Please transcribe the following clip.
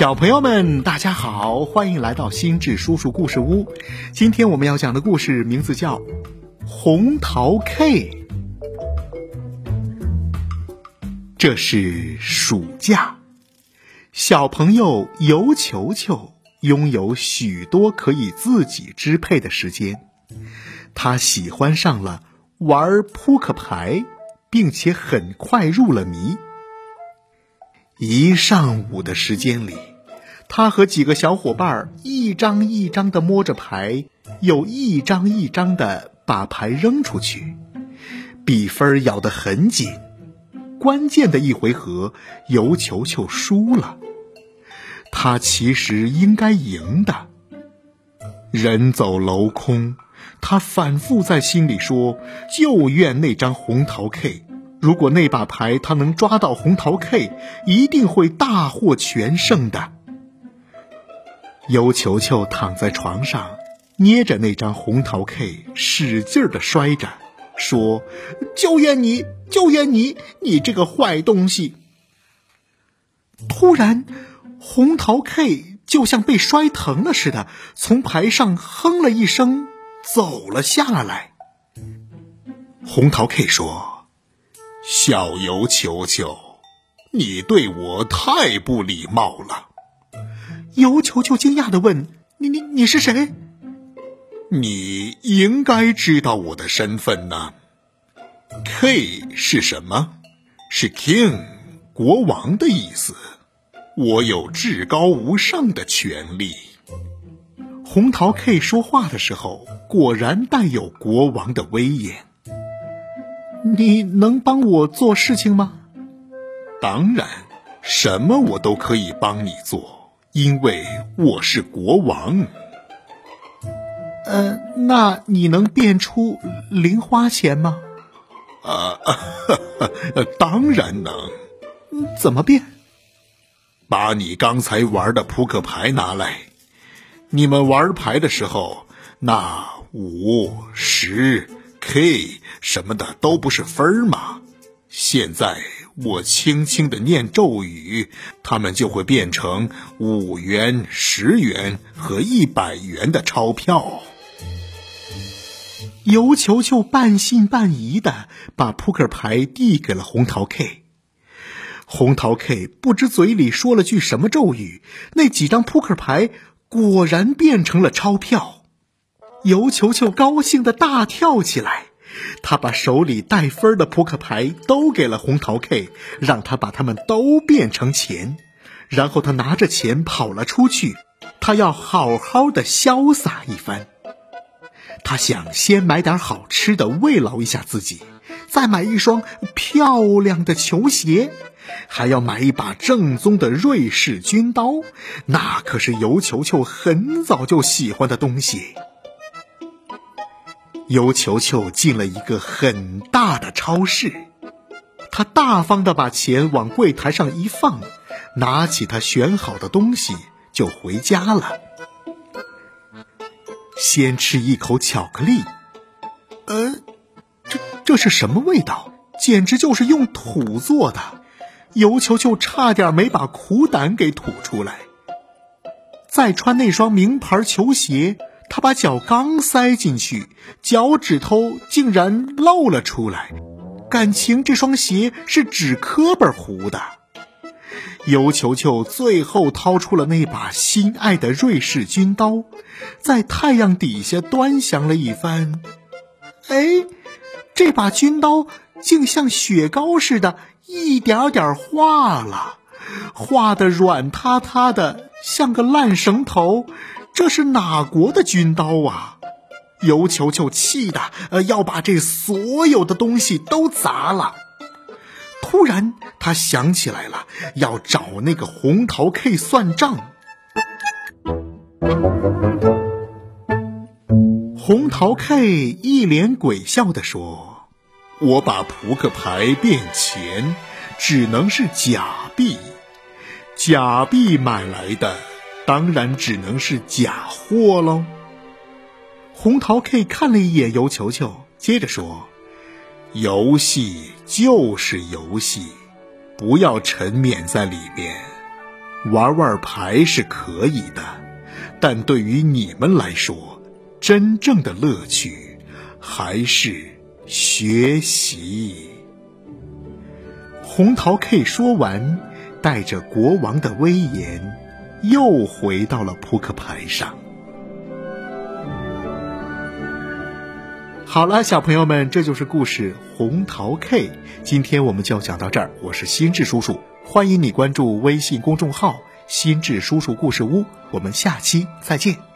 小朋友们，大家好，欢迎来到心智叔叔故事屋。今天我们要讲的故事名字叫《红桃 K》。这是暑假，小朋友尤球球拥有许多可以自己支配的时间，他喜欢上了玩扑克牌，并且很快入了迷。一上午的时间里，他和几个小伙伴一张一张的摸着牌，又一张一张的把牌扔出去，比分咬得很紧。关键的一回合，尤球球输了。他其实应该赢的。人走楼空，他反复在心里说：“就怨那张红桃 K。”如果那把牌他能抓到红桃 K，一定会大获全胜的。尤球球躺在床上，捏着那张红桃 K，使劲的摔着，说：“就怨你，就怨你，你这个坏东西！”突然，红桃 K 就像被摔疼了似的，从牌上哼了一声，走了下来。红桃 K 说。小尤球球，你对我太不礼貌了。尤球球惊讶的问：“你你你是谁？”你应该知道我的身份呢。K 是什么？是 King，国王的意思。我有至高无上的权利。红桃 K 说话的时候，果然带有国王的威严。你能帮我做事情吗？当然，什么我都可以帮你做，因为我是国王。呃，那你能变出零花钱吗？啊，当然能。怎么变？把你刚才玩的扑克牌拿来。你们玩牌的时候，那五十。K 什么的都不是分儿吗？现在我轻轻的念咒语，它们就会变成五元、十元和一百元的钞票。尤球球半信半疑的把扑克牌递给了红桃 K。红桃 K 不知嘴里说了句什么咒语，那几张扑克牌果然变成了钞票。尤球球高兴的大跳起来，他把手里带分的扑克牌都给了红桃 K，让他把它们都变成钱，然后他拿着钱跑了出去，他要好好的潇洒一番。他想先买点好吃的慰劳一下自己，再买一双漂亮的球鞋，还要买一把正宗的瑞士军刀，那可是尤球球很早就喜欢的东西。尤球球进了一个很大的超市，他大方的把钱往柜台上一放，拿起他选好的东西就回家了。先吃一口巧克力，呃，这这是什么味道？简直就是用土做的！尤球球差点没把苦胆给吐出来。再穿那双名牌球鞋。他把脚刚塞进去，脚趾头竟然露了出来。感情这双鞋是纸磕巴糊的。尤球球最后掏出了那把心爱的瑞士军刀，在太阳底下端详了一番。哎，这把军刀竟像雪糕似的，一点点化了，化的软塌塌的，像个烂绳头。这是哪国的军刀啊？尤球球气的呃要把这所有的东西都砸了。突然，他想起来了，要找那个红桃 K 算账。红桃 K 一脸鬼笑的说：“我把扑克牌变钱，只能是假币，假币买来的。”当然只能是假货喽。红桃 K 看了一眼尤球球，接着说：“游戏就是游戏，不要沉湎在里面。玩玩牌是可以的，但对于你们来说，真正的乐趣还是学习。红桃 K 说完，带着国王的威严，又回到了扑克牌上。好了，小朋友们，这就是故事《红桃 K》。今天我们就讲到这儿。我是心智叔叔，欢迎你关注微信公众号“心智叔叔故事屋”。我们下期再见。